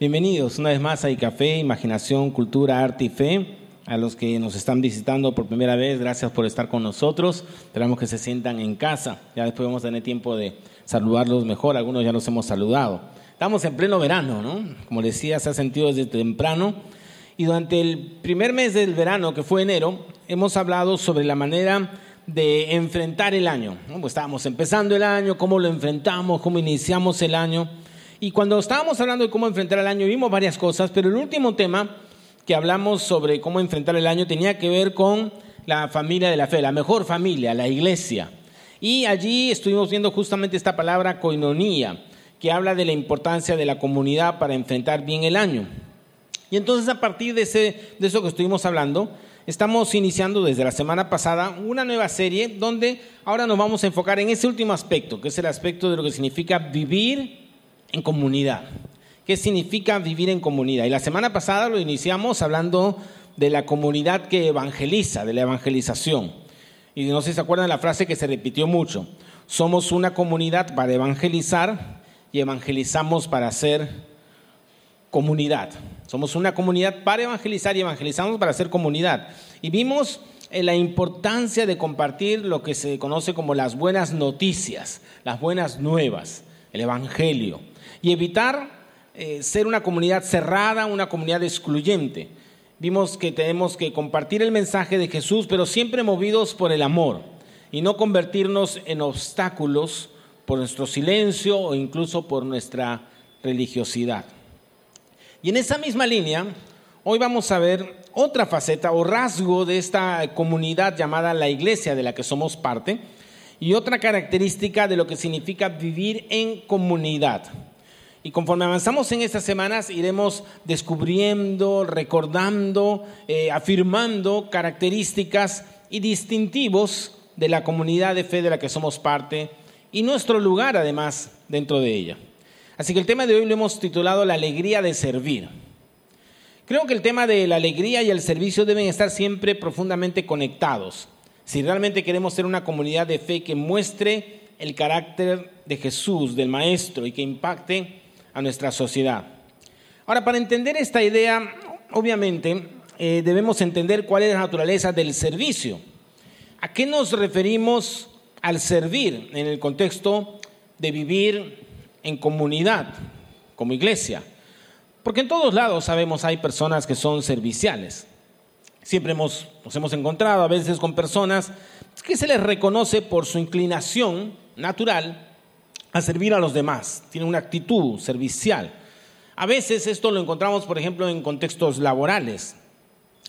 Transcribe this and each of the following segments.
Bienvenidos una vez más a Café, Imaginación, Cultura, Arte y Fe. A los que nos están visitando por primera vez, gracias por estar con nosotros. Esperamos que se sientan en casa. Ya después vamos a tener tiempo de saludarlos mejor. Algunos ya los hemos saludado. Estamos en pleno verano, ¿no? Como decía, se ha sentido desde temprano. Y durante el primer mes del verano, que fue enero, hemos hablado sobre la manera de enfrentar el año. Pues estábamos empezando el año, cómo lo enfrentamos, cómo iniciamos el año. Y cuando estábamos hablando de cómo enfrentar el año, vimos varias cosas, pero el último tema que hablamos sobre cómo enfrentar el año tenía que ver con la familia de la fe, la mejor familia, la iglesia. Y allí estuvimos viendo justamente esta palabra coinonía, que habla de la importancia de la comunidad para enfrentar bien el año. Y entonces a partir de, ese, de eso que estuvimos hablando, estamos iniciando desde la semana pasada una nueva serie donde ahora nos vamos a enfocar en ese último aspecto, que es el aspecto de lo que significa vivir en comunidad. ¿Qué significa vivir en comunidad? Y la semana pasada lo iniciamos hablando de la comunidad que evangeliza, de la evangelización. Y no sé si se acuerdan de la frase que se repitió mucho. Somos una comunidad para evangelizar y evangelizamos para ser comunidad. Somos una comunidad para evangelizar y evangelizamos para ser comunidad. Y vimos eh, la importancia de compartir lo que se conoce como las buenas noticias, las buenas nuevas, el Evangelio y evitar eh, ser una comunidad cerrada, una comunidad excluyente. Vimos que tenemos que compartir el mensaje de Jesús, pero siempre movidos por el amor y no convertirnos en obstáculos por nuestro silencio o incluso por nuestra religiosidad. Y en esa misma línea, hoy vamos a ver otra faceta o rasgo de esta comunidad llamada la iglesia de la que somos parte y otra característica de lo que significa vivir en comunidad. Y conforme avanzamos en estas semanas, iremos descubriendo, recordando, eh, afirmando características y distintivos de la comunidad de fe de la que somos parte y nuestro lugar además dentro de ella. Así que el tema de hoy lo hemos titulado La alegría de servir. Creo que el tema de la alegría y el servicio deben estar siempre profundamente conectados. Si realmente queremos ser una comunidad de fe que muestre el carácter de Jesús, del Maestro, y que impacte a nuestra sociedad. Ahora, para entender esta idea, obviamente eh, debemos entender cuál es la naturaleza del servicio. ¿A qué nos referimos al servir en el contexto de vivir en comunidad, como iglesia? Porque en todos lados sabemos hay personas que son serviciales. Siempre hemos, nos hemos encontrado a veces con personas que se les reconoce por su inclinación natural a servir a los demás, tiene una actitud servicial. A veces esto lo encontramos, por ejemplo, en contextos laborales.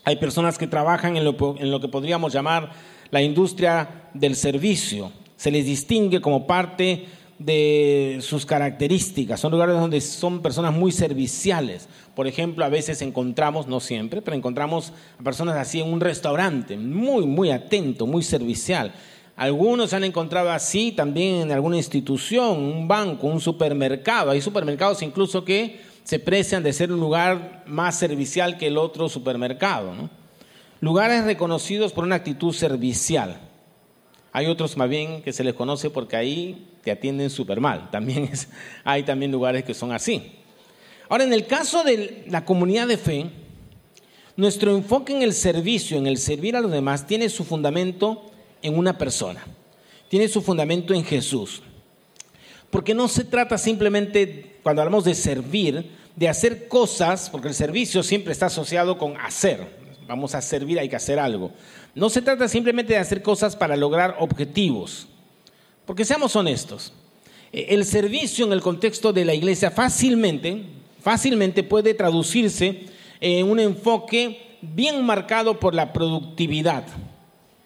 Hay personas que trabajan en lo, en lo, que podríamos llamar la industria del servicio. Se les distingue como parte de sus características. Son lugares donde son personas muy serviciales. Por ejemplo, a veces encontramos, no siempre, pero encontramos a personas así en un restaurante, muy, muy atento, muy servicial. Algunos se han encontrado así también en alguna institución, un banco, un supermercado. Hay supermercados incluso que se precian de ser un lugar más servicial que el otro supermercado. Lugares reconocidos por una actitud servicial. Hay otros más bien que se les conoce porque ahí te atienden súper mal. También hay también lugares que son así. Ahora, en el caso de la comunidad de fe, nuestro enfoque en el servicio, en el servir a los demás, tiene su fundamento en una persona, tiene su fundamento en Jesús. Porque no se trata simplemente, cuando hablamos de servir, de hacer cosas, porque el servicio siempre está asociado con hacer. Vamos a servir, hay que hacer algo. No se trata simplemente de hacer cosas para lograr objetivos. Porque seamos honestos, eh, el servicio en el contexto de la iglesia fácilmente, fácilmente puede traducirse en un enfoque bien marcado por la productividad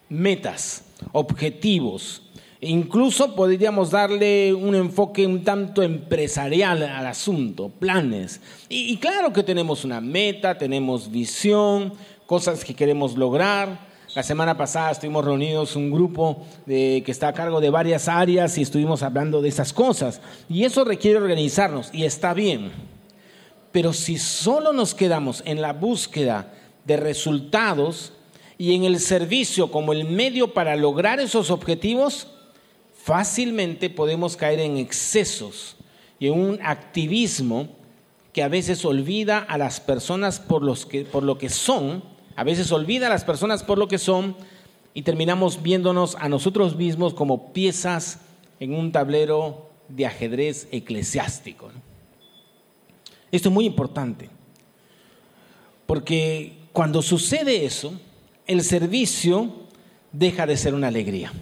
metas, objetivos. Incluso podríamos darle un enfoque un tanto empresarial al asunto, planes. Y, claro que tenemos una meta, tenemos visión, cosas que queremos lograr. La semana pasada estuvimos reunidos un grupo que está a cargo de varias áreas y estuvimos hablando de esas cosas. Y eso requiere organizarnos y está bien. Pero si solo nos quedamos en la búsqueda de resultados, y en el servicio como el medio para lograr esos objetivos, fácilmente podemos caer en excesos y en un activismo que a veces olvida a las personas por, los que, por lo que son, a veces olvida a las personas por lo que son y terminamos viéndonos a nosotros mismos como piezas en un tablero de ajedrez eclesiástico. Esto es muy importante, porque cuando sucede eso, el servicio deja de ser una alegría.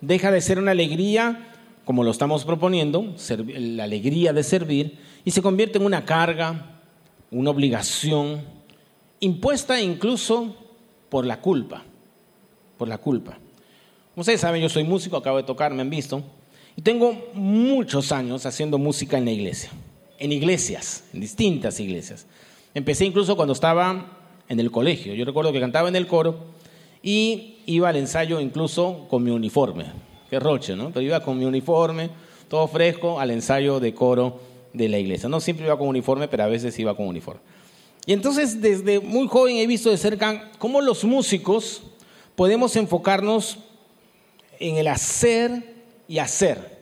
Deja de ser una alegría como lo estamos proponiendo, la alegría de servir, y se convierte en una carga, una obligación, impuesta incluso por la culpa, por la culpa. Como ustedes saben, yo soy músico, acabo de tocar, me han visto, y tengo muchos años haciendo música en la iglesia, en iglesias, en distintas iglesias. Empecé incluso cuando estaba en el colegio, yo recuerdo que cantaba en el coro y iba al ensayo incluso con mi uniforme, qué roche, ¿no? Pero iba con mi uniforme, todo fresco, al ensayo de coro de la iglesia. No siempre iba con uniforme, pero a veces iba con uniforme. Y entonces desde muy joven he visto de cerca cómo los músicos podemos enfocarnos en el hacer y hacer.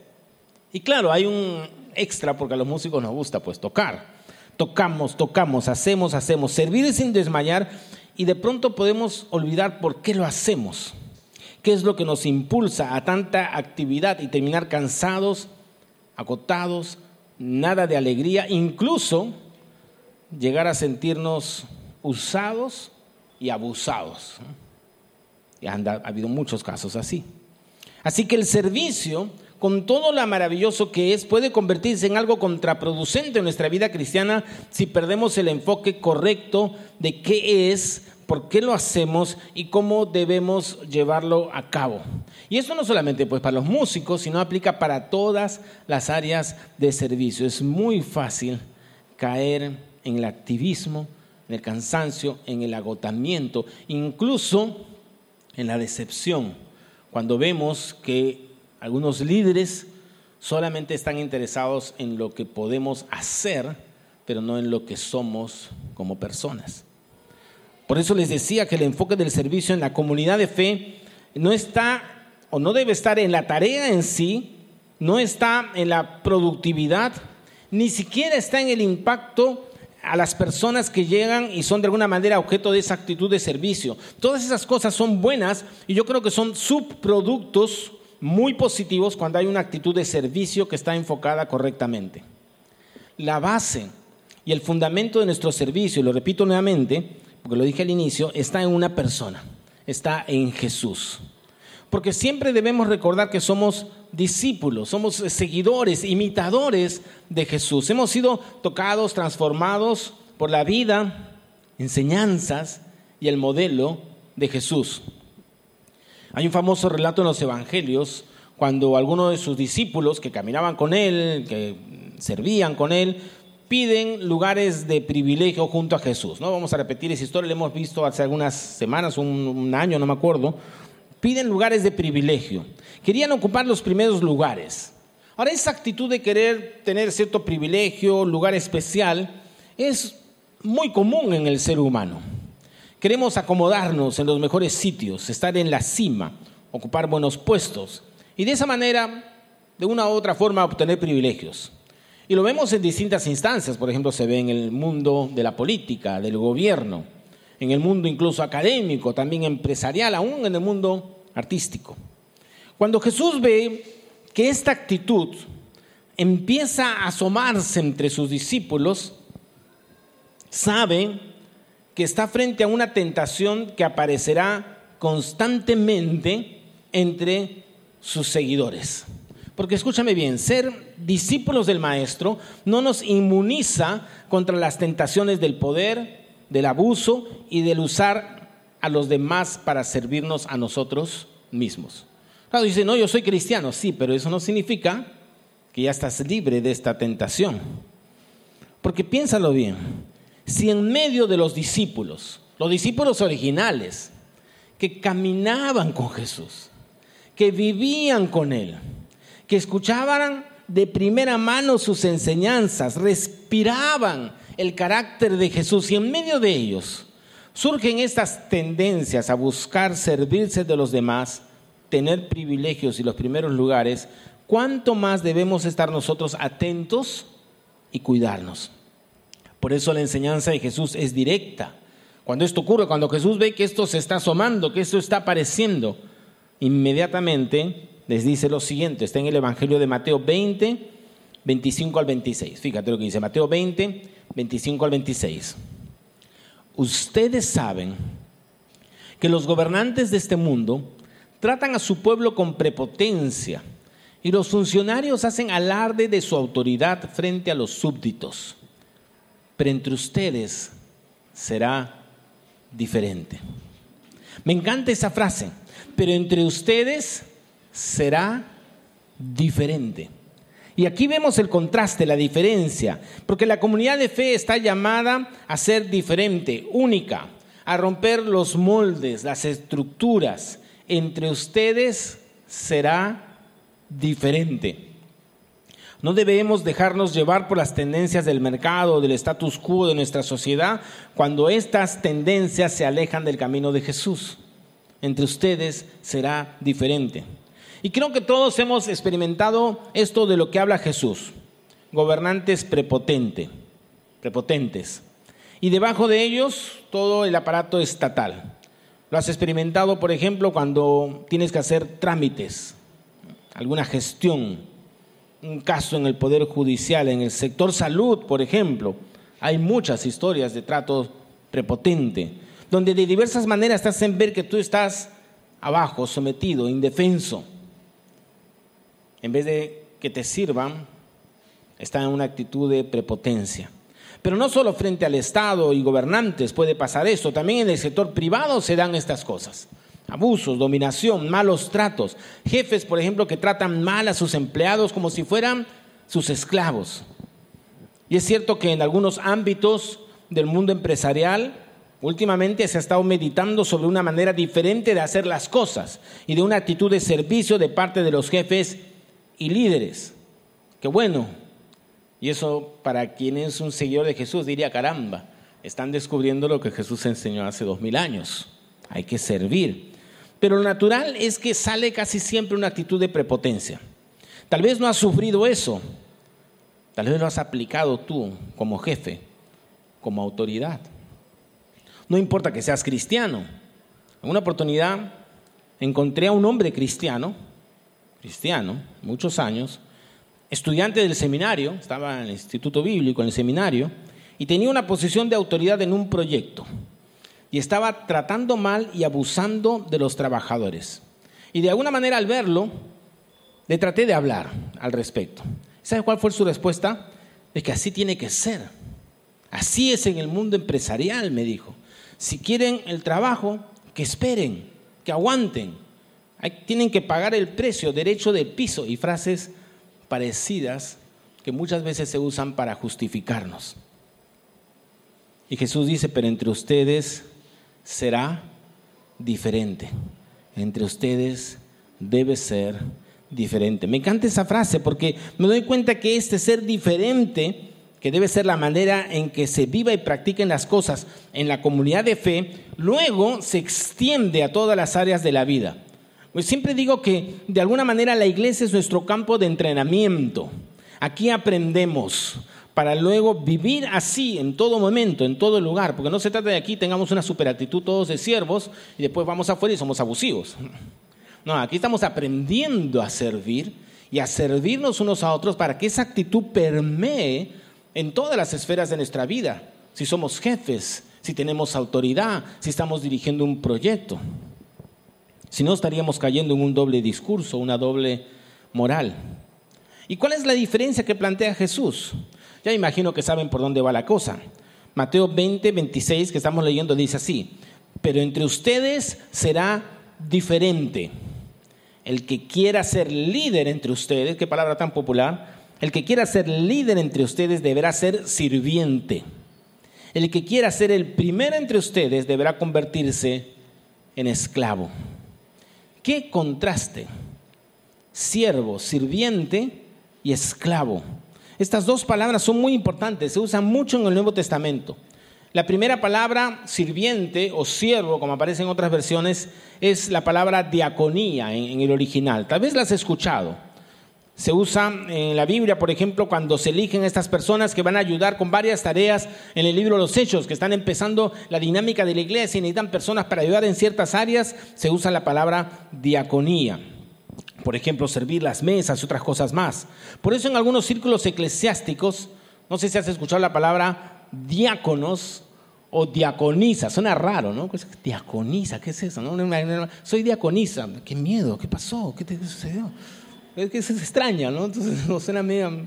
Y claro, hay un extra porque a los músicos nos gusta pues tocar. Tocamos, tocamos, hacemos, hacemos, servir sin desmayar y de pronto podemos olvidar por qué lo hacemos. ¿Qué es lo que nos impulsa a tanta actividad y terminar cansados, agotados, nada de alegría, incluso llegar a sentirnos usados y abusados. Y ha habido muchos casos así. Así que el servicio, con todo lo maravilloso que es, puede convertirse en algo contraproducente en nuestra vida cristiana si perdemos el enfoque correcto de qué es por qué lo hacemos y cómo debemos llevarlo a cabo. Y esto no solamente pues para los músicos, sino aplica para todas las áreas de servicio. Es muy fácil caer en el activismo, en el cansancio, en el agotamiento, incluso en la decepción, cuando vemos que algunos líderes solamente están interesados en lo que podemos hacer, pero no en lo que somos como personas. Por eso les decía que el enfoque del servicio en la comunidad de fe no está o no debe estar en la tarea en sí, no está en la productividad, ni siquiera está en el impacto a las personas que llegan y son de alguna manera objeto de esa actitud de servicio. Todas esas cosas son buenas y yo creo que son subproductos muy positivos cuando hay una actitud de servicio que está enfocada correctamente. La base y el fundamento de nuestro servicio, y lo repito nuevamente, porque lo dije al inicio, está en una persona, está en Jesús. Porque siempre debemos recordar que somos discípulos, somos seguidores, imitadores de Jesús. Hemos sido tocados, transformados por la vida, enseñanzas y el modelo de Jesús. Hay un famoso relato en los evangelios cuando algunos de sus discípulos que caminaban con él, que servían con él, piden lugares de privilegio junto a Jesús. ¿no? Vamos a repetir esa historia, la hemos visto hace algunas semanas, un, año, no me acuerdo. Piden lugares de privilegio. Querían ocupar los primeros lugares. Ahora, esa actitud de querer tener cierto privilegio, lugar especial, es muy común en el ser humano. Queremos acomodarnos en los mejores sitios, estar en la cima, ocupar buenos puestos y de esa manera, de una u otra forma, obtener privilegios. Y lo vemos en distintas instancias, por ejemplo, se ve en el mundo de la política, del gobierno, en el mundo incluso académico, también empresarial, aún en el mundo artístico. Cuando Jesús ve que esta actitud empieza a asomarse entre sus discípulos, sabe que está frente a una tentación que aparecerá constantemente entre sus seguidores. Porque escúchame bien, ser discípulos del Maestro no nos inmuniza contra las tentaciones del poder, del abuso y del usar a los demás para servirnos a nosotros mismos. Claro, dice, no, yo soy cristiano, sí, pero eso no significa que ya estás libre de esta tentación. Porque piénsalo bien, si en medio de los discípulos, los discípulos originales, que caminaban con Jesús, que vivían con Él, que escuchaban de primera mano sus enseñanzas, respiraban el carácter de Jesús y en medio de ellos surgen estas tendencias a buscar servirse de los demás, tener privilegios y los primeros lugares, ¿cuánto más debemos estar nosotros atentos y cuidarnos? Por eso la enseñanza de Jesús es directa. Cuando esto ocurre, cuando Jesús ve que esto se está asomando, que esto está apareciendo, inmediatamente les dice lo siguiente, está en el Evangelio de Mateo 20, 25 al 26. Fíjate lo que dice Mateo 20, 25 al 26. Ustedes saben que los gobernantes de este mundo tratan a su pueblo con prepotencia y los funcionarios hacen alarde de su autoridad frente a los súbditos. Pero entre ustedes será diferente. Me encanta esa frase, pero entre ustedes será diferente. Y aquí vemos el contraste, la diferencia, porque la comunidad de fe está llamada a ser diferente, única, a romper los moldes, las estructuras. Entre ustedes será diferente. No debemos dejarnos llevar por las tendencias del mercado, del status quo de nuestra sociedad, cuando estas tendencias se alejan del camino de Jesús. Entre ustedes será diferente. Y creo que todos hemos experimentado esto de lo que habla Jesús. Gobernantes prepotente, prepotentes. Y debajo de ellos todo el aparato estatal. Lo has experimentado, por ejemplo, cuando tienes que hacer trámites, alguna gestión un caso en el Poder Judicial, en el sector salud, por ejemplo, hay muchas historias de trato prepotente, donde de diversas maneras te hacen ver que tú estás abajo, sometido, indefenso. En vez de que te sirvan, están en una actitud de prepotencia. Pero no solo frente al Estado y gobernantes puede pasar esto, también en el sector privado se dan estas cosas abusos, dominación, malos tratos. Jefes, por ejemplo, que tratan mal a sus empleados como si fueran sus esclavos. Y es cierto que en algunos ámbitos del mundo empresarial, últimamente se ha estado meditando sobre una manera diferente de hacer las cosas y de una actitud de servicio de parte de los jefes y líderes. Qué bueno. Y eso para quien es un seguidor de Jesús diría, caramba, están descubriendo lo que Jesús enseñó hace dos mil años. Hay que servir. Pero lo natural es que sale casi siempre una actitud de prepotencia. Tal vez no has sufrido eso, tal vez lo has aplicado tú como jefe, como autoridad. No importa que seas cristiano. En una oportunidad encontré a un hombre cristiano, cristiano, muchos años, estudiante del seminario, estaba en el Instituto Bíblico, en el seminario, y tenía una posición de autoridad en un proyecto y estaba tratando mal y abusando de los trabajadores. Y de alguna manera al verlo, le traté de hablar al respecto. ¿Sabe cuál fue su respuesta? Es que así tiene que ser. Así es en el mundo empresarial, me dijo. Si quieren el trabajo, que esperen, que aguanten. Tienen que pagar el precio, derecho de piso y frases parecidas que muchas veces se usan para justificarnos. Y Jesús dice, pero entre ustedes será diferente. Entre ustedes debe ser diferente. Me encanta esa frase porque me doy cuenta que este ser diferente, que debe ser la manera en que se viva y practiquen las cosas en la comunidad de fe, luego se extiende a todas las áreas de la vida. Pues siempre digo que de alguna manera la iglesia es nuestro campo de entrenamiento. Aquí aprendemos, para luego vivir así en todo momento, en todo lugar, porque no se trata de aquí tengamos una superactitud todos de siervos y después vamos afuera y somos abusivos. No, aquí estamos aprendiendo a servir y a servirnos unos a otros para que esa actitud permee en todas las esferas de nuestra vida. Si somos jefes, si tenemos autoridad, si estamos dirigiendo un proyecto. Si no, estaríamos cayendo en un doble discurso, una doble moral. ¿Y cuál es la diferencia que plantea Jesús? Ya imagino que saben por dónde va la cosa. Mateo 20, 26 que estamos leyendo dice así, pero entre ustedes será diferente. El que quiera ser líder entre ustedes, qué palabra tan popular, el que quiera ser líder entre ustedes deberá ser sirviente. El que quiera ser el primero entre ustedes deberá convertirse en esclavo. ¿Qué contraste? Siervo, sirviente y esclavo. Estas dos palabras son muy importantes, se usan mucho en el Nuevo Testamento. La primera palabra, sirviente o siervo, como aparece en otras versiones, es la palabra diaconía en, el original. Tal vez la has escuchado. Se usa en la Biblia, por ejemplo, cuando se eligen estas personas que van a ayudar con varias tareas en el libro de los Hechos, que están empezando la dinámica de la iglesia y necesitan personas para ayudar en ciertas áreas, se usa la palabra diaconía. Por ejemplo, servir las mesas y otras cosas más. Por eso en algunos círculos eclesiásticos, no sé si has escuchado la palabra diáconos o diaconisa, suena raro, ¿no? Diaconisa, ¿qué es eso? Soy diaconisa, qué miedo, ¿qué pasó? ¿Qué te sucedió? Es que se extraña, ¿no? Entonces no suena medio...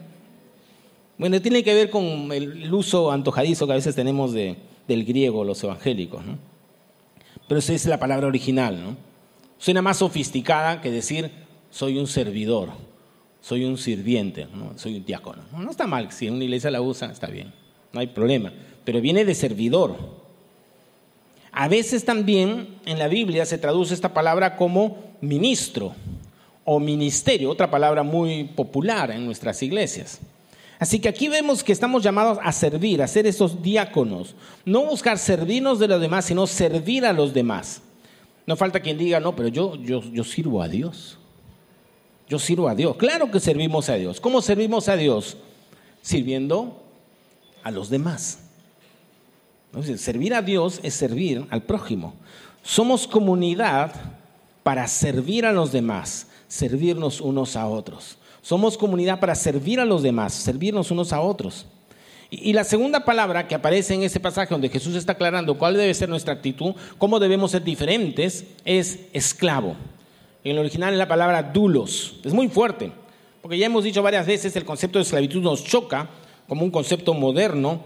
Bueno, tiene que ver con el uso antojadizo que a veces tenemos de, del griego, los evangélicos, ¿no? Pero esa es la palabra original, ¿no? Suena más sofisticada que decir soy un servidor, soy un sirviente, ¿no? soy un diácono. No está mal, si una iglesia la usa, está bien, no hay problema, pero viene de servidor. A veces también en la Biblia se traduce esta palabra como ministro o ministerio, otra palabra muy popular en nuestras iglesias. Así que aquí vemos que estamos llamados a servir, a ser esos diáconos, no buscar servirnos de los demás, sino servir a los demás. No falta quien diga, no, pero yo, yo, yo sirvo a Dios. Yo sirvo a Dios. Claro que servimos a Dios. ¿Cómo servimos a Dios? Sirviendo a los demás. servir a Dios es servir al prójimo. Somos comunidad para servir a los demás servirnos unos a otros. Somos comunidad para servir a los demás, servirnos unos a otros. Y, la segunda palabra que aparece en ese pasaje donde Jesús está aclarando cuál debe ser nuestra actitud, cómo debemos ser diferentes, es esclavo. En el original es la palabra dulos. Es muy fuerte, porque ya hemos dicho varias veces el concepto de esclavitud nos choca como un concepto moderno,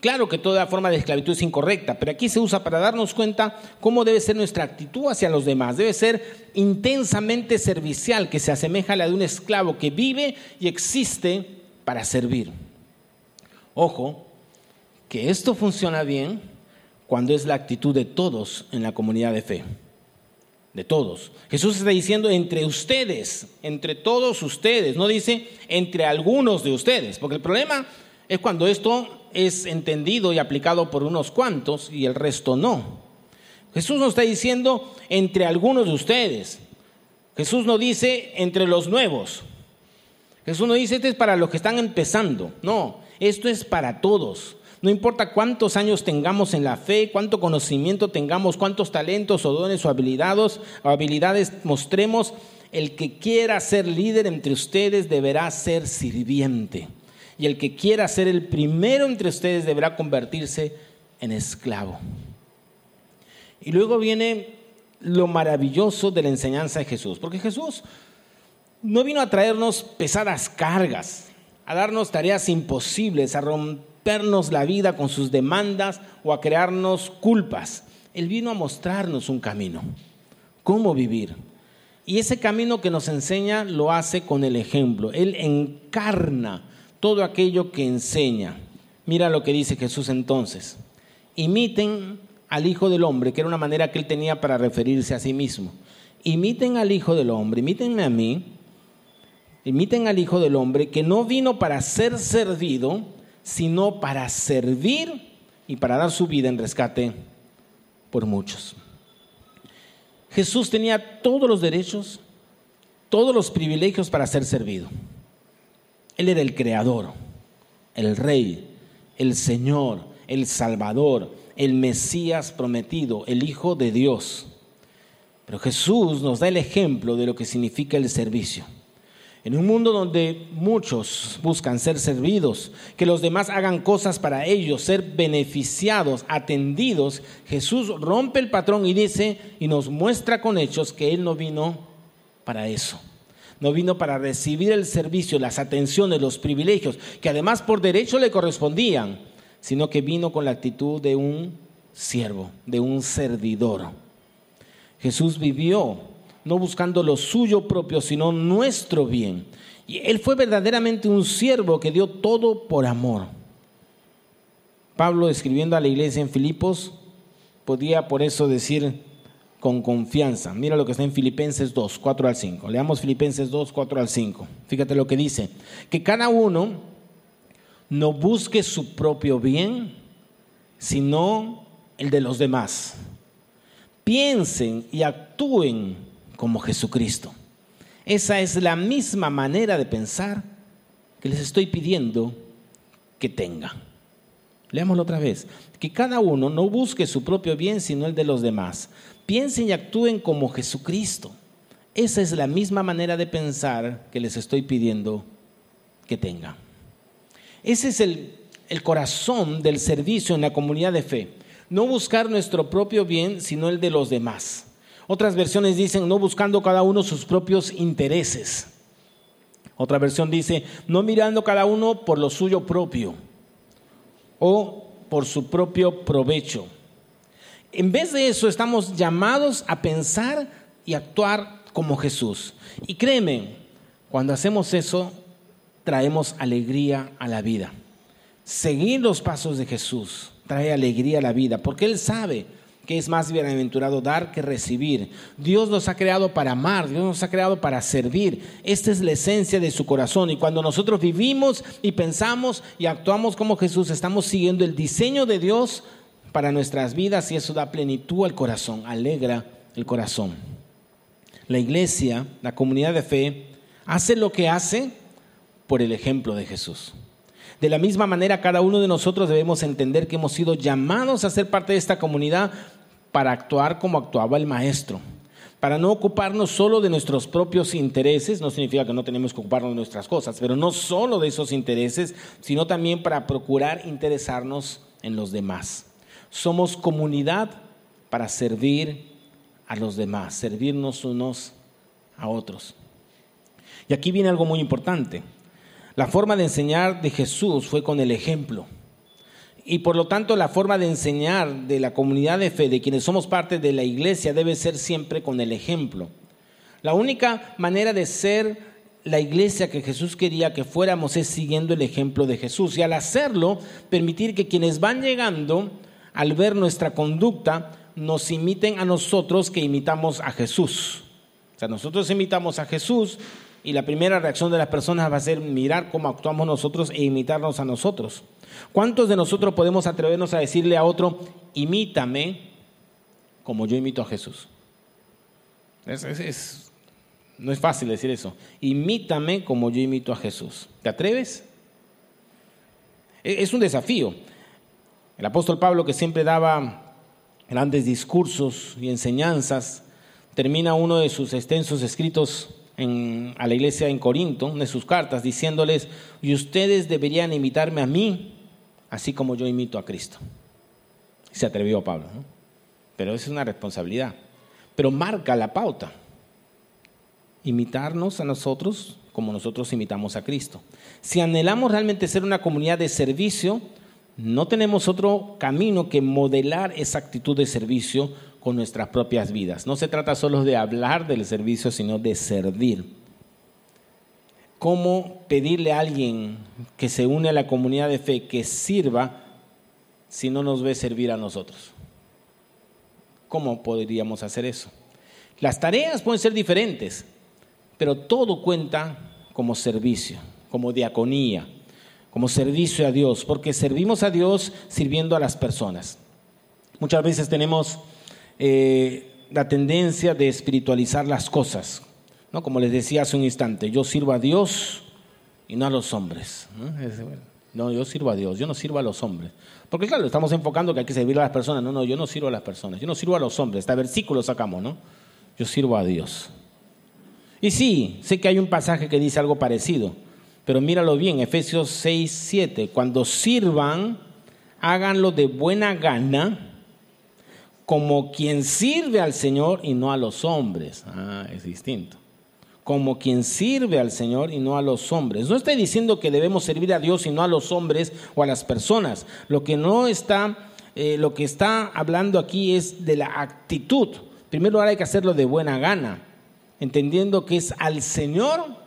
Claro que toda forma de esclavitud es incorrecta, pero aquí se usa para darnos cuenta cómo debe ser nuestra actitud hacia los demás. Debe ser intensamente servicial, que se asemeja a la de un esclavo que vive y existe para servir. Ojo, que esto funciona bien cuando es la actitud de todos en la comunidad de fe. De todos. Jesús está diciendo entre ustedes, entre todos ustedes, no dice entre algunos de ustedes, porque el problema es cuando esto es entendido y aplicado por unos cuantos y el resto no. Jesús no está diciendo entre algunos de ustedes. Jesús no dice entre los nuevos. Jesús no dice esto es para los que están empezando. No, esto es para todos. No importa cuántos años tengamos en la fe, cuánto conocimiento tengamos, cuántos talentos o dones o habilidades, o habilidades mostremos, el que quiera ser líder entre ustedes deberá ser sirviente y el que quiera ser el primero entre ustedes deberá convertirse en esclavo. Y luego viene lo maravilloso de la enseñanza de Jesús, porque Jesús no vino a traernos pesadas cargas, a darnos tareas imposibles, a rompernos la vida con sus demandas o a crearnos culpas. Él vino a mostrarnos un camino, cómo vivir. Y ese camino que nos enseña lo hace con el ejemplo. Él encarna todo aquello que enseña. Mira lo que dice Jesús entonces. Imiten al Hijo del Hombre, que era una manera que él tenía para referirse a sí mismo. Imiten al Hijo del Hombre, imítenme a mí, imiten al Hijo del Hombre, que no vino para ser servido, sino para servir y para dar su vida en rescate por muchos. Jesús tenía todos los derechos, todos los privilegios para ser servido. Él era el creador, el rey, el Señor, el Salvador, el Mesías prometido, el Hijo de Dios. Pero Jesús nos da el ejemplo de lo que significa el servicio. En un mundo donde muchos buscan ser servidos, que los demás hagan cosas para ellos, ser beneficiados, atendidos, Jesús rompe el patrón y dice y nos muestra con hechos que Él no vino para eso no vino para recibir el servicio, las atenciones, los privilegios, que además por derecho le correspondían, sino que vino con la actitud de un siervo, de un servidor. Jesús vivió no buscando lo suyo propio, sino nuestro bien. Y él fue verdaderamente un siervo que dio todo por amor. Pablo, escribiendo a la iglesia en Filipos, podía por eso decir, con confianza. Mira lo que está en Filipenses 2, 4 al 5. Leamos Filipenses 2, 4 al 5. Fíjate lo que dice. Que cada uno no busque su propio bien, sino el de los demás. Piensen y actúen como Jesucristo. Esa es la misma manera de pensar que les estoy pidiendo que tengan. Leámoslo otra vez. Que cada uno no busque su propio bien, sino el de los demás. Piensen y actúen como Jesucristo. Esa es la misma manera de pensar que les estoy pidiendo que tengan. Ese es el, el corazón del servicio en la comunidad de fe. No buscar nuestro propio bien, sino el de los demás. Otras versiones dicen, no buscando cada uno sus propios intereses. Otra versión dice, no mirando cada uno por lo suyo propio o por su propio provecho. En vez de eso, estamos llamados a pensar y actuar como Jesús. Y créeme, cuando hacemos eso, traemos alegría a la vida. Seguir los pasos de Jesús trae alegría a la vida, porque Él sabe que es más bienaventurado dar que recibir. Dios nos ha creado para amar, Dios nos ha creado para servir. Esta es la esencia de su corazón. Y cuando nosotros vivimos y pensamos y actuamos como Jesús, estamos siguiendo el diseño de Dios para nuestras vidas y eso da plenitud al corazón, alegra el corazón. La iglesia, la comunidad de fe, hace lo que hace por el ejemplo de Jesús. De la misma manera, cada uno de nosotros debemos entender que hemos sido llamados a ser parte de esta comunidad para actuar como actuaba el Maestro, para no ocuparnos solo de nuestros propios intereses, no significa que no tenemos que ocuparnos de nuestras cosas, pero no solo de esos intereses, sino también para procurar interesarnos en los demás. Somos comunidad para servir a los demás, servirnos unos a otros. Y aquí viene algo muy importante. La forma de enseñar de Jesús fue con el ejemplo. Y por lo tanto la forma de enseñar de la comunidad de fe, de quienes somos parte de la iglesia, debe ser siempre con el ejemplo. La única manera de ser la iglesia que Jesús quería que fuéramos es siguiendo el ejemplo de Jesús. Y al hacerlo, permitir que quienes van llegando, al ver nuestra conducta, nos imiten a nosotros que imitamos a Jesús. O sea, nosotros imitamos a Jesús y la primera reacción de las personas va a ser mirar cómo actuamos nosotros e imitarnos a nosotros. ¿Cuántos de nosotros podemos atrevernos a decirle a otro, imítame como yo imito a Jesús? no es fácil decir eso. Imítame como yo imito a Jesús. ¿Te atreves? E, es un desafío. El apóstol Pablo, que siempre daba grandes discursos y enseñanzas, termina uno de sus extensos escritos a la iglesia en Corinto, de sus cartas, diciéndoles, y ustedes deberían imitarme a mí, así como yo imito a Cristo. Se atrevió Pablo, pero es una responsabilidad. Pero marca la pauta. Imitarnos a nosotros como nosotros imitamos a Cristo. Si anhelamos realmente ser una comunidad de servicio, no tenemos otro camino que modelar esa actitud de servicio con nuestras propias vidas. No se trata solo de hablar del servicio, sino de servir. ¿Cómo pedirle a alguien que se une a la comunidad de fe que sirva si no nos ve servir a nosotros? ¿Cómo podríamos hacer eso? Las tareas pueden ser diferentes, pero todo cuenta como servicio, como diaconía, como servicio a Dios, porque servimos a Dios sirviendo a las personas. Muchas veces tenemos eh, la tendencia de espiritualizar las cosas. ¿no? Como les decía hace un instante, yo sirvo a Dios y no a los hombres. ¿no? yo sirvo a Dios, yo no sirvo a los hombres. Porque claro, estamos enfocando que hay que servir a las personas. No, no, yo no sirvo a las personas, yo no sirvo a los hombres. Este versículo sacamos, ¿no? Yo sirvo a Dios. Y sí, sé que hay un pasaje que dice algo parecido, pero míralo bien, Efesios 6, 7, cuando sirvan, háganlo de buena gana como quien sirve al Señor y no a los hombres. Ah, es distinto. Como quien sirve al Señor y no a los hombres. No estoy diciendo que debemos servir a Dios y no a los hombres o a las personas. Lo que no está, eh, lo que está hablando aquí es de la actitud. Primero lugar hay que hacerlo de buena gana, entendiendo que es al Señor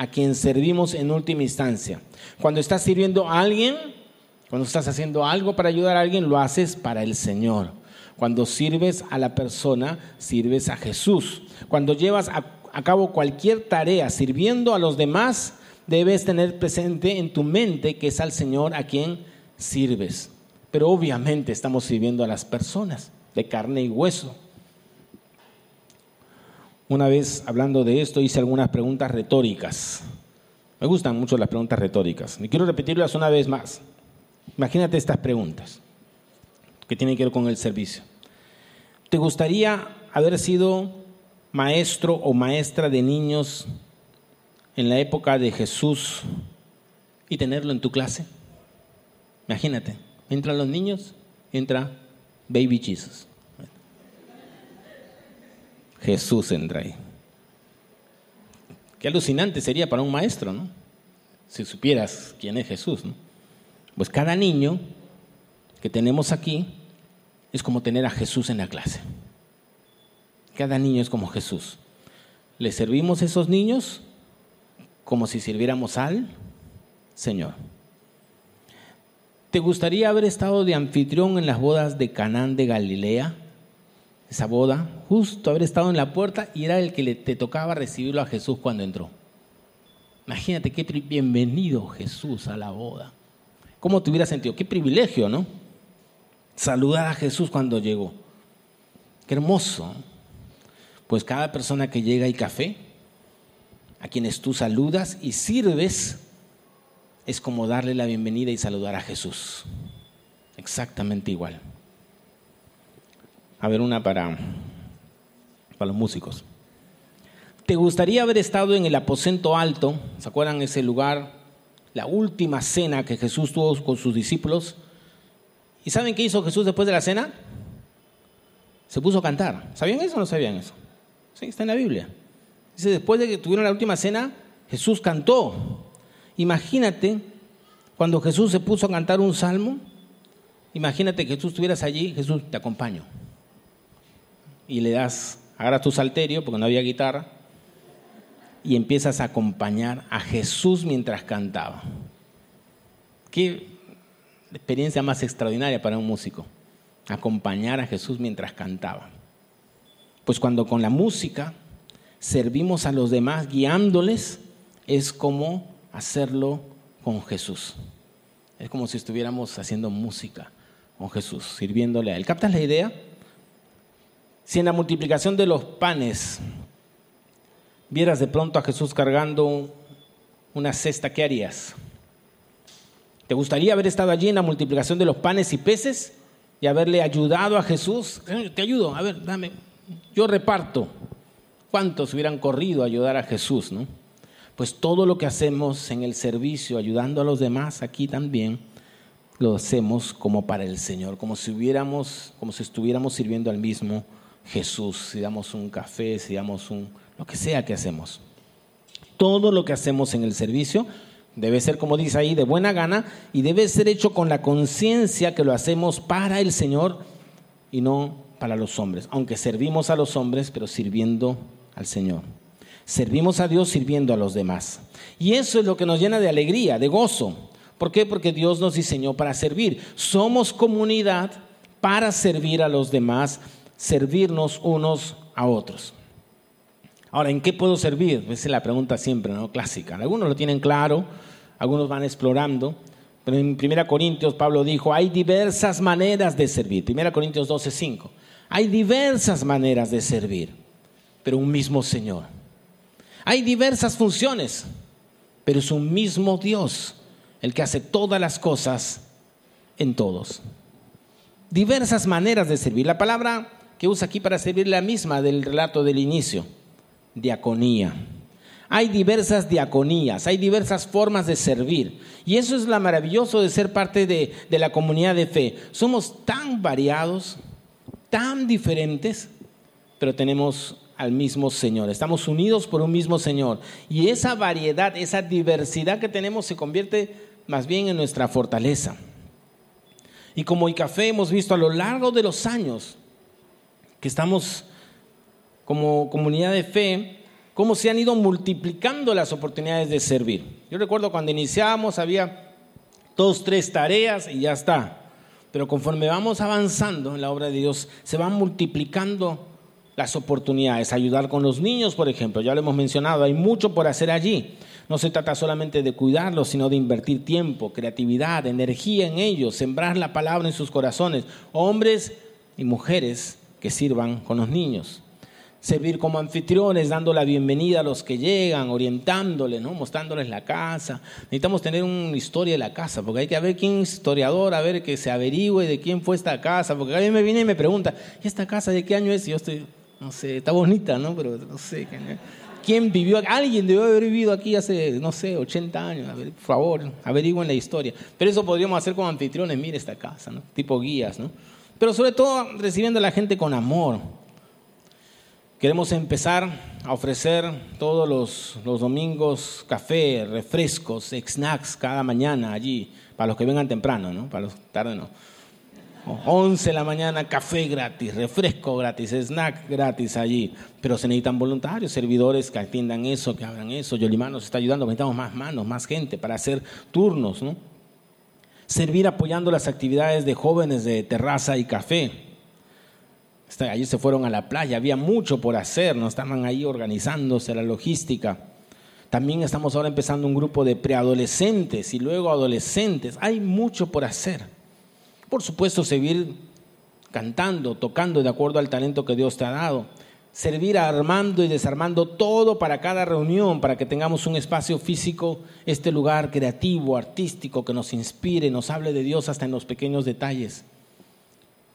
a quien servimos en última instancia. Cuando estás sirviendo a alguien, cuando estás haciendo algo para ayudar a alguien, lo haces para el Señor. Cuando sirves a la persona, sirves a Jesús. Cuando llevas a, cabo cualquier tarea sirviendo a los demás, debes tener presente en tu mente que es al Señor a quien sirves. Pero obviamente estamos sirviendo a las personas de carne y hueso. Una vez hablando de esto hice algunas preguntas retóricas. Me gustan mucho las preguntas retóricas. Y quiero repetirlas una vez más. Imagínate estas preguntas que tienen que ver con el servicio. ¿Te gustaría haber sido maestro o maestra de niños en la época de Jesús y tenerlo en tu clase? Imagínate, entran los niños, entra Baby Jesus. Jesús entra ahí. Qué alucinante sería para un maestro, ¿no? Si supieras quién es Jesús, ¿no? Pues cada niño que tenemos aquí es como tener a Jesús en la clase. Cada niño es como Jesús. Le servimos a esos niños como si sirviéramos al Señor. ¿Te gustaría haber estado de anfitrión en las bodas de Canaán de Galilea? Esa boda, justo haber estado en la puerta y era el que le, te tocaba recibirlo a Jesús cuando entró. Imagínate qué bienvenido Jesús a la boda. ¿Cómo te hubiera sentido? Qué privilegio, ¿no? Saludar a Jesús cuando llegó. Qué hermoso. Pues cada persona que llega hay café, a quienes tú saludas y sirves, es como darle la bienvenida y saludar a Jesús. Exactamente igual. A ver, una para, para los músicos. ¿Te gustaría haber estado en el aposento alto? ¿Se acuerdan ese lugar? La última cena que Jesús tuvo con sus discípulos. ¿Y saben qué hizo Jesús después de la cena? Se puso a cantar. ¿Sabían eso o no sabían eso? Sí, está en la Biblia. Dice, después de que tuvieron la última cena, Jesús cantó. Imagínate cuando Jesús se puso a cantar un salmo. Imagínate que tú estuvieras allí, Jesús, te acompaño. Y le das, agarras tu salterio, porque no había guitarra, y empiezas a acompañar a Jesús mientras cantaba. Qué experiencia más extraordinaria para un músico, acompañar a Jesús mientras cantaba. Pues cuando con la música servimos a los demás guiándoles, es como hacerlo con Jesús. Es como si estuviéramos haciendo música con Jesús, sirviéndole a Él. ¿Captas la idea? Si en la multiplicación de los panes vieras de pronto a Jesús cargando una cesta, ¿qué harías? ¿Te gustaría haber estado allí en la multiplicación de los panes y peces y haberle ayudado a Jesús? Te ayudo, a ver, dame, yo reparto. ¿Cuántos hubieran corrido a ayudar a Jesús, no? pues todo lo que hacemos en el servicio, ayudando a los demás, aquí también lo hacemos como para el Señor, como si hubiéramos, como si estuviéramos sirviendo al mismo Jesús, si damos un café, si damos un, lo que sea que hacemos. Todo lo que hacemos en el servicio debe ser, como dice ahí, de buena gana y debe ser hecho con la conciencia que lo hacemos para el Señor y no para los hombres, aunque servimos a los hombres, pero sirviendo al Señor. Servimos a Dios sirviendo a los demás. Y eso es lo que nos llena de alegría, de gozo. ¿Por qué? Porque Dios nos diseñó para servir. Somos comunidad para servir a los demás, servirnos unos a otros. Ahora, ¿en qué puedo servir? Esa es la pregunta siempre, ¿no? Clásica. Algunos lo tienen claro, algunos van explorando. Pero en 1 Corintios Pablo dijo, hay diversas maneras de servir. 1 Corintios 12, 5. Hay diversas maneras de servir, pero un mismo Señor. Hay diversas funciones, pero es un mismo Dios el que hace todas las cosas en todos. Diversas maneras de servir. La palabra que usa aquí para servir la misma del relato del inicio, diaconía. Hay diversas diaconías, hay diversas formas de servir. Y eso es lo maravilloso de ser parte de, de la comunidad de fe. Somos tan variados, tan diferentes, pero tenemos al mismo Señor. Estamos unidos por un mismo Señor. Y esa variedad, esa diversidad que tenemos se convierte más bien en nuestra fortaleza. Y como café hemos visto a lo largo de los años que estamos como comunidad de fe, cómo se han ido multiplicando las oportunidades de servir. Yo recuerdo cuando iniciamos había dos, tres tareas y ya está. Pero conforme vamos avanzando en la obra de Dios, se van multiplicando las oportunidades, ayudar con los niños, por ejemplo, ya lo hemos mencionado, hay mucho por hacer allí. No se trata solamente de cuidarlos, sino de invertir tiempo, creatividad, energía en ellos, sembrar la palabra en sus corazones, hombres y mujeres que sirvan con los niños. servir como anfitriones, dando la bienvenida a los que llegan, orientándoles, ¿no? mostrándoles la casa. Necesitamos tener una historia de la casa, porque hay que ver quién es historiador, a ver que se averigüe de quién fue esta casa, porque a mí me viene y me pregunta, ¿y esta casa de qué año es? Y yo estoy, no sé, está bonita, ¿no? Pero no sé. ¿Quién vivió? Alguien debió haber vivido aquí hace, no sé, 80 años. A ver, por favor, averigüen la historia. Pero eso podríamos hacer como anfitriones, mire esta casa, ¿no? Tipo guías, ¿no? Pero sobre todo recibiendo a la gente con amor Queremos empezar a ofrecer todos los, domingos café, refrescos, snacks cada mañana allí, para los que vengan temprano, ¿no? Para los tarde no. 11 de la mañana, café gratis, refresco gratis, snack gratis allí. Pero se necesitan voluntarios, servidores que atiendan eso, que hagan eso. Yolimar nos está ayudando, necesitamos más manos, más gente para hacer turnos, ¿no? Servir apoyando las actividades de jóvenes de terraza y café Allí se fueron a la playa, había mucho por hacer, no estaban ahí organizándose la logística. También estamos ahora empezando un grupo de preadolescentes y luego adolescentes. Hay mucho por hacer. Por supuesto, seguir cantando, tocando de acuerdo al talento que Dios te ha dado. Servir armando y desarmando todo para cada reunión, para que tengamos un espacio físico, este lugar creativo, artístico, que nos inspire, nos hable de Dios hasta en los pequeños detalles.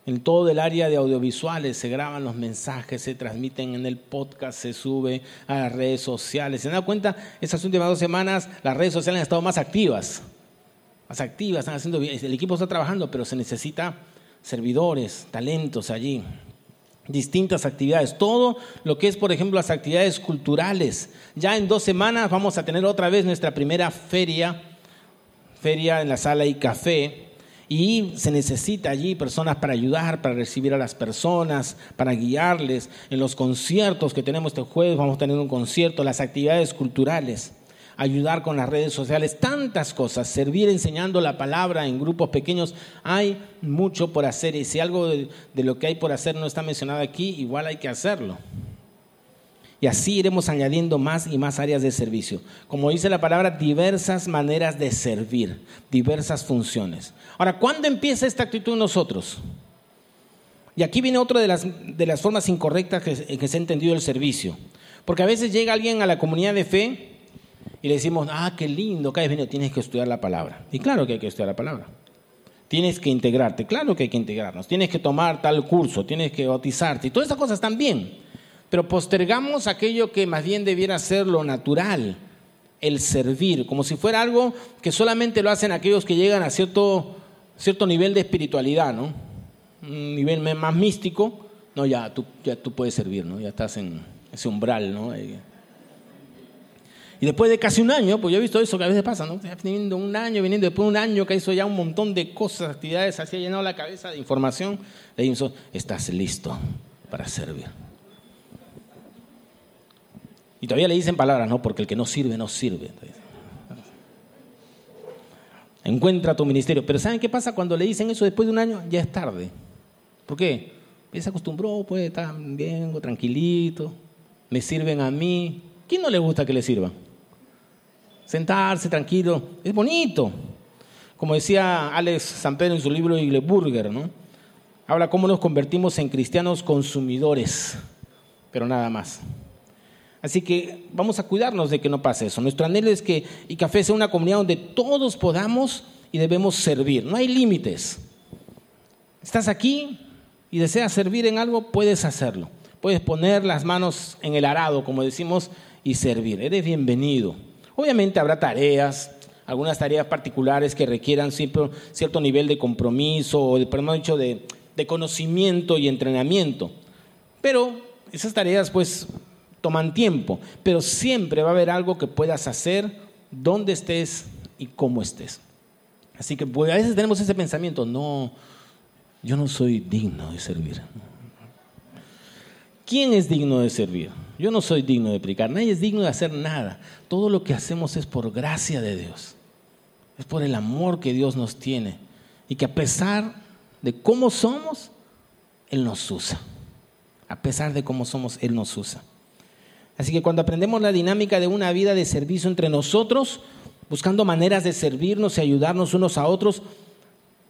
En todo el área de audiovisuales se graban los mensajes, se transmiten en el podcast, se sube a las redes sociales. ¿Se dan cuenta? Estas últimas dos semanas las redes sociales han estado más activas. Más activas, están haciendo bien. El equipo está trabajando, pero se necesita servidores, talentos allí. Distintas actividades. Todo lo que es, por ejemplo, las actividades culturales. Ya en dos semanas vamos a tener otra vez nuestra primera feria, feria en la sala y café y se necesita allí personas para ayudar, para recibir a las personas, para guiarles. En los conciertos que tenemos este jueves, vamos a tener un concierto, las actividades culturales, ayudar con las redes sociales, tantas cosas, servir enseñando la palabra en grupos pequeños. Hay mucho por hacer y si algo de, lo que hay por hacer no está mencionado aquí, igual hay que hacerlo. Y así iremos añadiendo más y más áreas de servicio. Como dice la palabra, diversas maneras de servir, diversas funciones. Ahora, ¿cuándo empieza esta actitud en nosotros? Y aquí viene otra de las, de las formas incorrectas que, que se ha entendido el servicio. Porque a veces llega alguien a la comunidad de fe y le decimos, ah, qué lindo, que has venido, tienes que estudiar la palabra. Y claro que hay que estudiar la palabra. Tienes que integrarte, claro que hay que integrarnos. Tienes que tomar tal curso, tienes que bautizarte. Y todas esas cosas están bien. Pero postergamos aquello que más bien debiera ser lo natural, el servir, como si fuera algo que solamente lo hacen aquellos que llegan a cierto, cierto nivel de espiritualidad, ¿no? Un nivel más místico, no, ya tú, ya tú puedes servir, ¿no? Ya estás en ese umbral, ¿no? Después de casi un año, pues yo he visto eso que a veces pasa, ¿no? Viniendo un año, viniendo después de un año que hizo ya un montón de cosas, actividades, así ha llenado la cabeza de información, le digo, estás listo para servir. Y todavía le dicen palabras, no, porque el que no sirve, no sirve. Encuentra tu ministerio. Pero ¿saben qué pasa cuando le dicen eso después de un año? Ya es tarde. ¿Por qué? Él se acostumbró, pues está bien, tranquilito, me sirven a mí. ¿Quién no le gusta que le sirvan? Sentarse tranquilo, es bonito. Como decía Alex Sampero en su libro Burger, ¿no? Habla cómo nos convertimos en cristianos consumidores, pero nada más. Así que vamos a cuidarnos de que no pase eso. Nuestro anhelo es que y Café sea una comunidad donde todos podamos y debemos servir. No hay límites. Estás aquí y deseas servir en algo, puedes hacerlo. Puedes poner las manos en el arado, como decimos, y servir. Eres bienvenido. Obviamente habrá tareas, algunas tareas particulares que requieran cierto nivel de compromiso o de, dicho, de, de conocimiento y entrenamiento. Pero esas tareas, pues, toman tiempo, pero siempre va a haber algo que puedas hacer donde estés y cómo estés. Así que pues, a veces tenemos ese pensamiento, no, yo no soy digno de servir. ¿Quién es digno de servir? Yo no soy digno de predicar, nadie es digno de hacer nada. Todo lo que hacemos es por gracia de Dios, es por el amor que Dios nos tiene y que a pesar de cómo somos, Él nos usa. A pesar de cómo somos, Él nos usa. Así que cuando aprendemos la dinámica de una vida de servicio entre nosotros, buscando maneras de servirnos y ayudarnos unos a otros,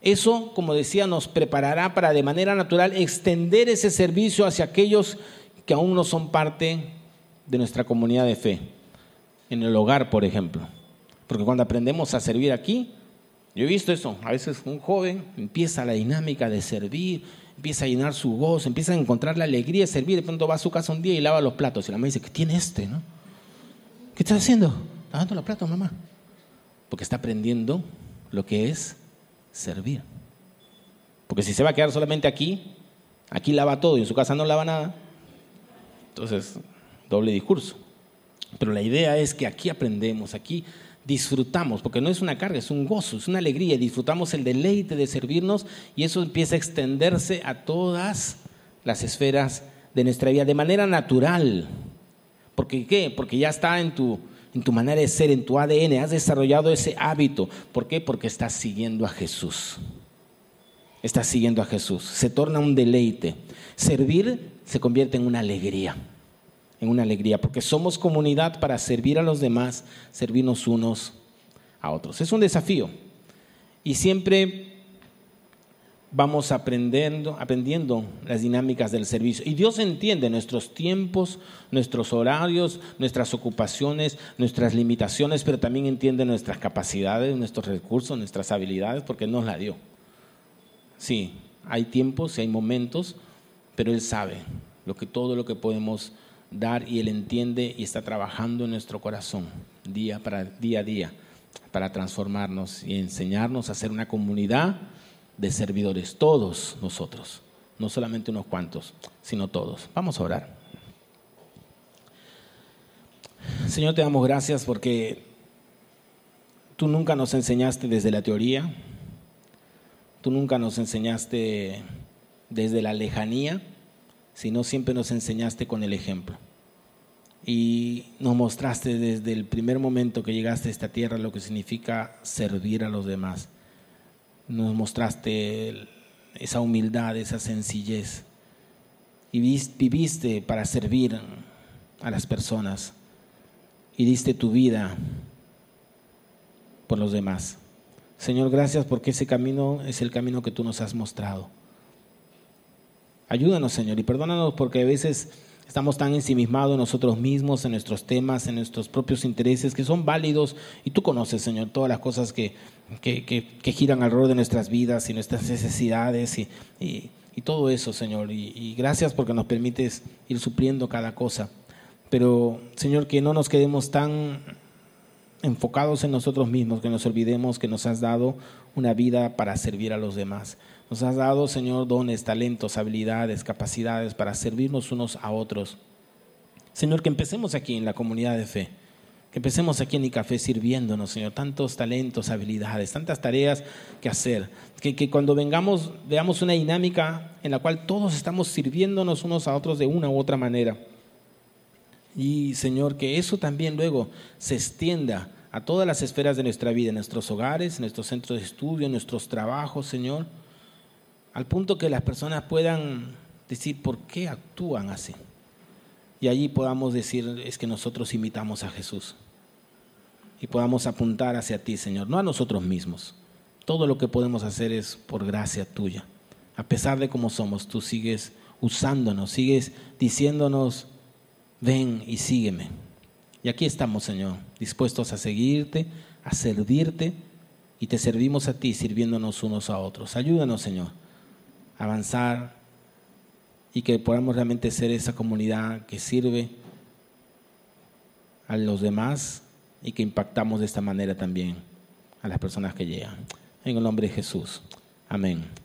eso, como decía, nos preparará para de manera natural extender ese servicio hacia aquellos que aún no son parte de nuestra comunidad de fe. En el hogar, por ejemplo. Porque cuando aprendemos a servir aquí, yo he visto eso, a veces un joven empieza la dinámica de servir, empieza a llenar su voz, empieza a encontrar la alegría de servir, de pronto va a su casa un día y lava los platos y la mamá dice, ¿qué tiene este? ¿no? ¿Qué estás haciendo? Lavando los platos, mamá. Porque está aprendiendo lo que es servir. Porque si se va a quedar solamente aquí, aquí lava todo y en su casa no lava nada, entonces doble discurso. Pero la idea es que aquí aprendemos, aquí disfrutamos, porque no es una carga, es un gozo, es una alegría, disfrutamos el deleite de servirnos y eso empieza a extenderse a todas las esferas de nuestra vida de manera natural. ¿Porque qué? Porque ya está en tu, en tu manera de ser, en tu ADN, has desarrollado ese hábito. ¿Por qué? Porque estás siguiendo a Jesús. Estás siguiendo a Jesús. Se torna un deleite. Servir se convierte en una alegría en una alegría, porque somos comunidad para servir a los demás, servirnos unos a otros. Es un desafío. Y siempre vamos aprendiendo, aprendiendo las dinámicas del servicio. Y Dios entiende nuestros tiempos, nuestros horarios, nuestras ocupaciones, nuestras limitaciones, pero también entiende nuestras capacidades, nuestros recursos, nuestras habilidades, porque nos la dio. Sí, hay tiempos y hay momentos, pero Él sabe lo que, todo lo que podemos dar y Él entiende y está trabajando en nuestro corazón día, para, día a día para transformarnos y enseñarnos a ser una comunidad de servidores, todos nosotros, no solamente unos cuantos, sino todos. Vamos a orar. Señor, te damos gracias porque tú nunca nos enseñaste desde la teoría, tú nunca nos enseñaste desde la lejanía, sino siempre nos enseñaste con el ejemplo. Y nos mostraste desde el primer momento que llegaste a esta tierra lo que significa servir a los demás. Nos mostraste esa humildad, esa sencillez. Y viviste para servir a las personas. Y diste tu vida por los demás. Señor, gracias porque ese camino es el camino que tú nos has mostrado. Ayúdanos, Señor, y perdónanos porque a veces estamos tan ensimismados en nosotros mismos, en nuestros temas, en nuestros propios intereses, que son válidos, y tú conoces, Señor, todas las cosas que, que, giran alrededor de nuestras vidas y nuestras necesidades y, y, todo eso, Señor. Y, gracias porque nos permites ir supliendo cada cosa. Pero, Señor, que no nos quedemos tan enfocados en nosotros mismos, que nos olvidemos que nos has dado una vida para servir a los demás. Nos has dado, Señor, dones, talentos, habilidades, capacidades para servirnos unos a otros. Señor, que empecemos aquí en la comunidad de fe. Que empecemos aquí en café sirviéndonos, Señor. Tantos talentos, habilidades, tantas tareas que hacer. Que, que cuando vengamos veamos una dinámica en la cual todos estamos sirviéndonos unos a otros de una u otra manera. Y, Señor, que eso también luego se extienda a todas las esferas de nuestra vida, en nuestros hogares, en nuestros centros de estudio, en nuestros trabajos, Señor al punto que las personas puedan decir por qué actúan así. Y allí podamos decir, es que nosotros imitamos a Jesús. Y podamos apuntar hacia ti, Señor, no a nosotros mismos. Todo lo que podemos hacer es por gracia tuya. A pesar de cómo somos, tú sigues usándonos, sigues diciéndonos, ven y sígueme. Y aquí estamos, Señor, dispuestos a seguirte, a servirte, y te servimos a ti sirviéndonos unos a otros. Ayúdanos, Señor avanzar y que podamos realmente ser esa comunidad que sirve a los demás y que impactamos de esta manera también a las personas que llegan. En el nombre de Jesús. Amén.